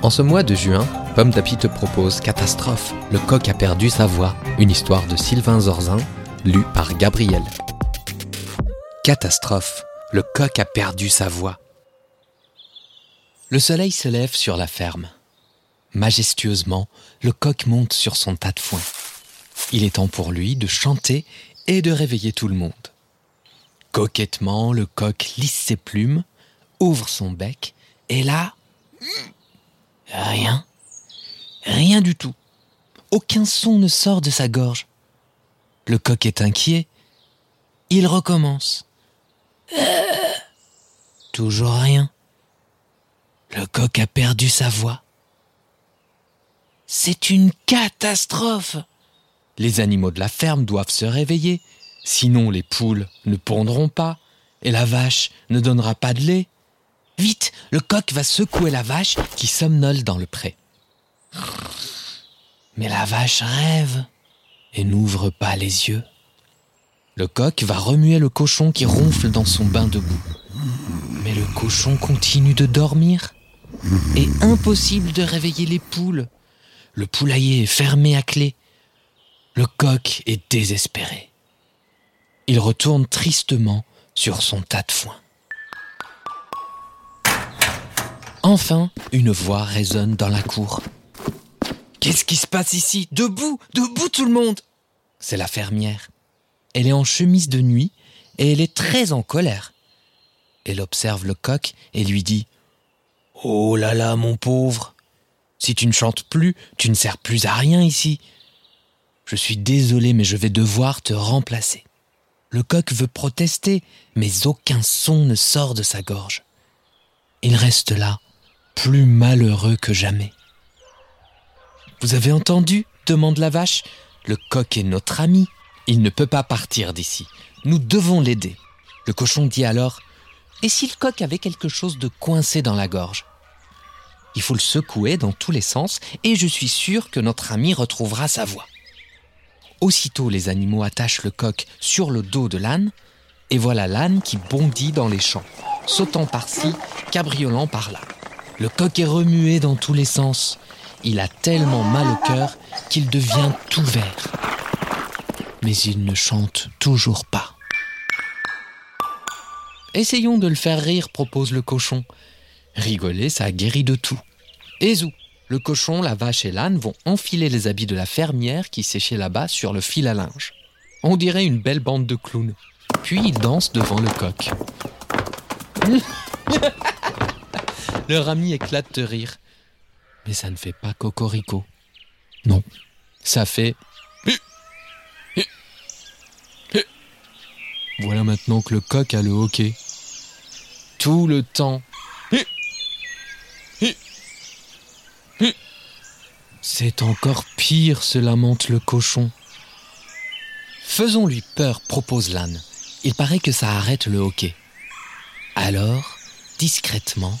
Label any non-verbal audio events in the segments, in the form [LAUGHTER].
En ce mois de juin, Pomme d'Api te propose Catastrophe, le coq a perdu sa voix, une histoire de Sylvain Zorzin, lue par Gabriel. Catastrophe, le coq a perdu sa voix. Le soleil se lève sur la ferme. Majestueusement, le coq monte sur son tas de foin. Il est temps pour lui de chanter et de réveiller tout le monde. Coquettement, le coq lisse ses plumes, ouvre son bec, et là, rien, rien du tout. Aucun son ne sort de sa gorge. Le coq est inquiet. Il recommence. Toujours rien. Le coq a perdu sa voix. C'est une catastrophe. Les animaux de la ferme doivent se réveiller, sinon les poules ne pondront pas, et la vache ne donnera pas de lait. Vite, le coq va secouer la vache qui somnole dans le pré. Mais la vache rêve et n'ouvre pas les yeux. Le coq va remuer le cochon qui ronfle dans son bain de boue. Mais le cochon continue de dormir. Et impossible de réveiller les poules. Le poulailler est fermé à clé. Le coq est désespéré. Il retourne tristement sur son tas de foin. Enfin, une voix résonne dans la cour. Qu'est-ce qui se passe ici? Debout Debout tout le monde C'est la fermière. Elle est en chemise de nuit et elle est très en colère. Elle observe le coq et lui dit Oh là là, mon pauvre Si tu ne chantes plus, tu ne sers plus à rien ici. Je suis désolé, mais je vais devoir te remplacer. Le coq veut protester, mais aucun son ne sort de sa gorge. Il reste là, plus malheureux que jamais. Vous avez entendu demande la vache. Le coq est notre ami. Il ne peut pas partir d'ici. Nous devons l'aider. Le cochon dit alors Et si le coq avait quelque chose de coincé dans la gorge? Il faut le secouer dans tous les sens et je suis sûr que notre ami retrouvera sa voix. Aussitôt, les animaux attachent le coq sur le dos de l'âne et voilà l'âne qui bondit dans les champs, sautant par-ci, cabriolant par-là. Le coq est remué dans tous les sens. Il a tellement mal au cœur qu'il devient tout vert. Mais il ne chante toujours pas. Essayons de le faire rire, propose le cochon. Rigoler, ça guérit de tout. Et zou, le cochon, la vache et l'âne vont enfiler les habits de la fermière qui séchait là-bas sur le fil à linge. On dirait une belle bande de clowns. Puis ils dansent devant le coq. [LAUGHS] Leur ami éclate de rire. Mais ça ne fait pas cocorico. Non, ça fait... Voilà maintenant que le coq a le hoquet. Tout le temps. C'est encore pire, se lamente le cochon. Faisons-lui peur, propose l'âne. Il paraît que ça arrête le hoquet. Alors, discrètement,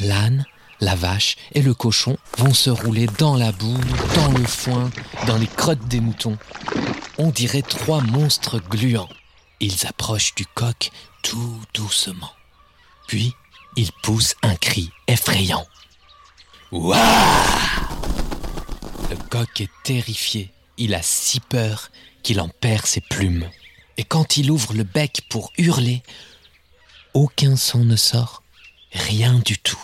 l'âne, la vache et le cochon vont se rouler dans la boue, dans le foin, dans les crottes des moutons. On dirait trois monstres gluants. Ils approchent du coq tout doucement. Puis, ils poussent un cri effrayant. Ouah Le coq est terrifié. Il a si peur qu'il en perd ses plumes. Et quand il ouvre le bec pour hurler, aucun son ne sort, rien du tout.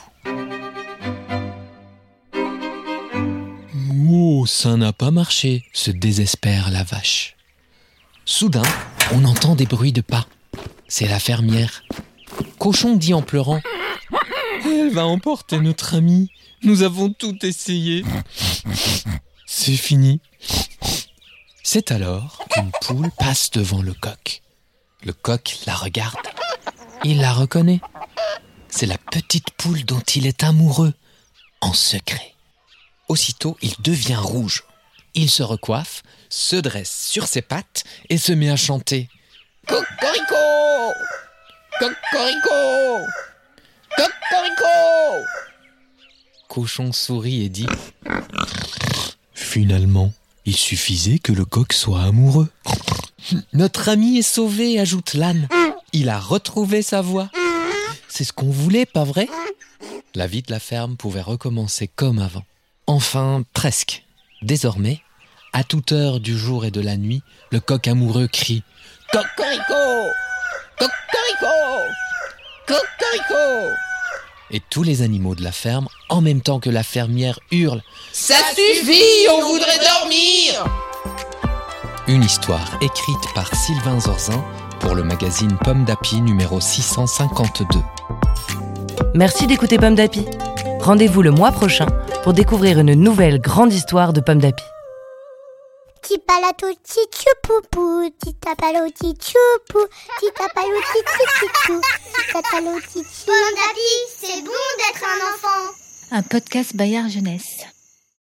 Oh, ça n'a pas marché, se désespère la vache. Soudain, on entend des bruits de pas. C'est la fermière. Cochon dit en pleurant Elle va emporter notre ami. Nous avons tout essayé. C'est fini. C'est alors qu'une poule passe devant le coq. Le coq la regarde. Il la reconnaît. C'est la petite poule dont il est amoureux, en secret. Aussitôt, il devient rouge. Il se recoiffe, se dresse sur ses pattes et se met à chanter. Cocorico Cocorico Cocorico Cochon sourit et dit Finalement, il suffisait que le coq soit amoureux. Notre ami est sauvé, ajoute l'âne. Il a retrouvé sa voix. C'est ce qu'on voulait, pas vrai? La vie de la ferme pouvait recommencer comme avant. Enfin, presque. Désormais, à toute heure du jour et de la nuit, le coq amoureux crie Cocorico! Cocorico! Cocorico! Et tous les animaux de la ferme, en même temps que la fermière, hurlent Ça suffit, on voudrait dormir! Une histoire écrite par Sylvain Zorzin pour le magazine Pomme d'Api numéro 652. Merci d'écouter Pomme d'Api. Rendez-vous le mois prochain pour découvrir une nouvelle grande histoire de Pomme d'Api. Pomme d'Api, c'est bon d'être un enfant. Un podcast Bayard Jeunesse.